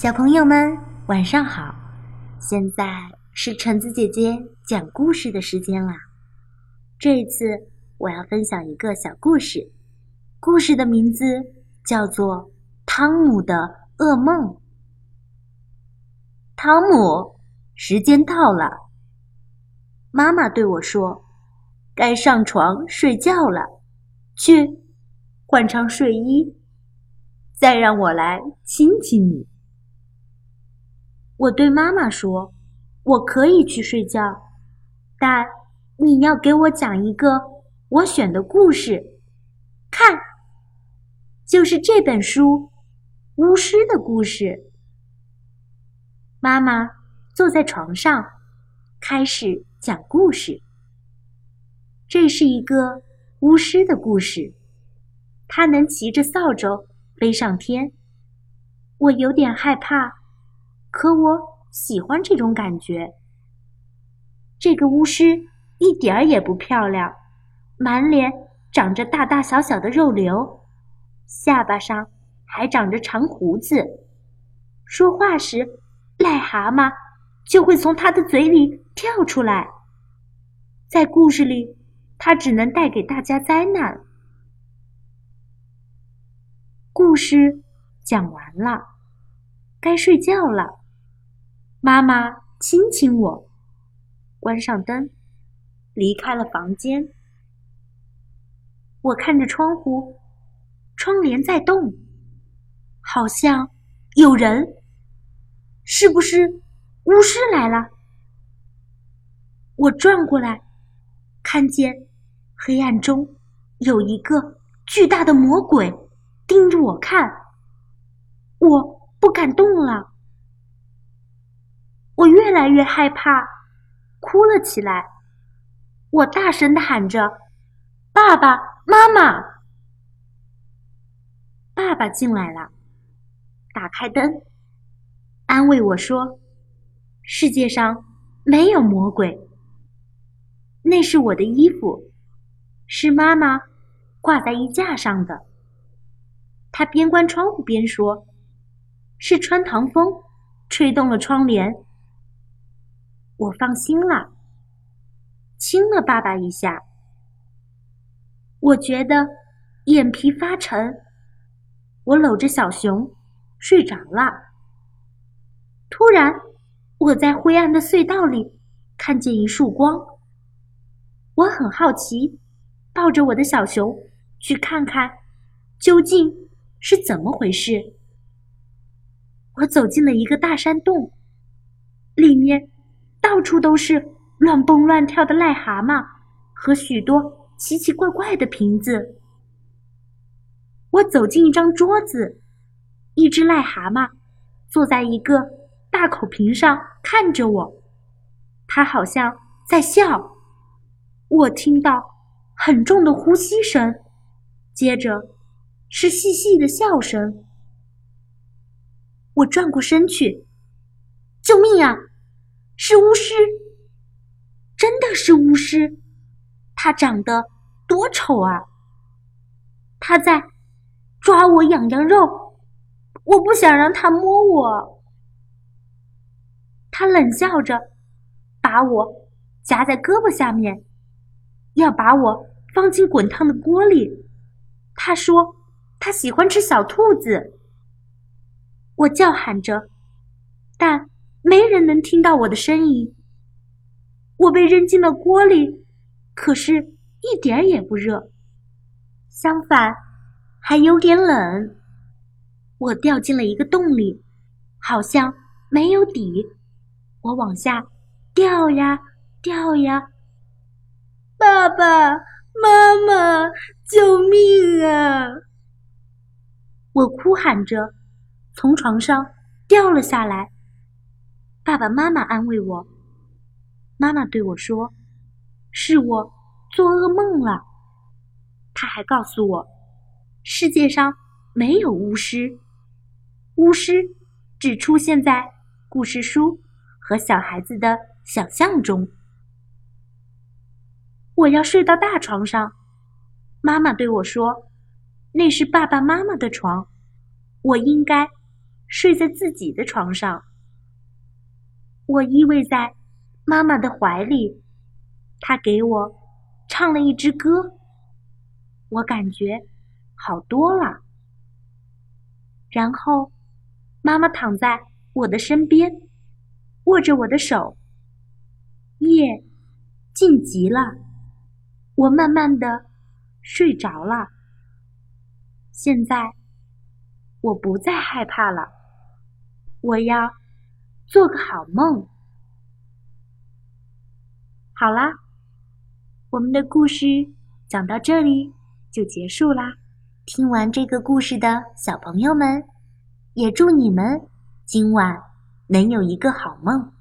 小朋友们，晚上好！现在是橙子姐姐讲故事的时间啦。这一次我要分享一个小故事，故事的名字叫做《汤姆的噩梦》。汤姆，时间到了，妈妈对我说：“该上床睡觉了，去换上睡衣，再让我来亲亲你。”我对妈妈说：“我可以去睡觉，但你要给我讲一个我选的故事。看，就是这本书《巫师的故事》。”妈妈坐在床上，开始讲故事。这是一个巫师的故事，他能骑着扫帚飞上天。我有点害怕。可我喜欢这种感觉。这个巫师一点儿也不漂亮，满脸长着大大小小的肉瘤，下巴上还长着长胡子。说话时，癞蛤蟆就会从他的嘴里跳出来。在故事里，他只能带给大家灾难。故事讲完了，该睡觉了。妈妈亲亲我，关上灯，离开了房间。我看着窗户，窗帘在动，好像有人。是不是巫师来了？我转过来，看见黑暗中有一个巨大的魔鬼盯着我看，我不敢动了。我越来越害怕，哭了起来。我大声的喊着：“爸爸妈妈！”爸爸进来了，打开灯，安慰我说：“世界上没有魔鬼。”那是我的衣服，是妈妈挂在衣架上的。他边关窗户边说：“是穿堂风吹动了窗帘。”我放心了，亲了爸爸一下。我觉得眼皮发沉，我搂着小熊睡着了。突然，我在灰暗的隧道里看见一束光。我很好奇，抱着我的小熊去看看究竟是怎么回事。我走进了一个大山洞，里面。到处都是乱蹦乱跳的癞蛤蟆和许多奇奇怪怪的瓶子。我走进一张桌子，一只癞蛤蟆坐在一个大口瓶上看着我，它好像在笑。我听到很重的呼吸声，接着是细细的笑声。我转过身去，救命啊！是巫师，真的是巫师，他长得多丑啊！他在抓我痒痒肉，我不想让他摸我。他冷笑着，把我夹在胳膊下面，要把我放进滚烫的锅里。他说他喜欢吃小兔子，我叫喊着，但。没人能听到我的声音。我被扔进了锅里，可是一点也不热，相反，还有点冷。我掉进了一个洞里，好像没有底。我往下掉呀掉呀，爸爸妈妈，救命啊！我哭喊着，从床上掉了下来。爸爸妈妈安慰我。妈妈对我说：“是我做噩梦了。”他还告诉我：“世界上没有巫师，巫师只出现在故事书和小孩子的想象中。”我要睡到大床上。妈妈对我说：“那是爸爸妈妈的床，我应该睡在自己的床上。我依偎在妈妈的怀里，她给我唱了一支歌，我感觉好多了。然后，妈妈躺在我的身边，握着我的手。夜静极了，我慢慢的睡着了。现在我不再害怕了，我要做个好梦。好啦，我们的故事讲到这里就结束啦。听完这个故事的小朋友们，也祝你们今晚能有一个好梦。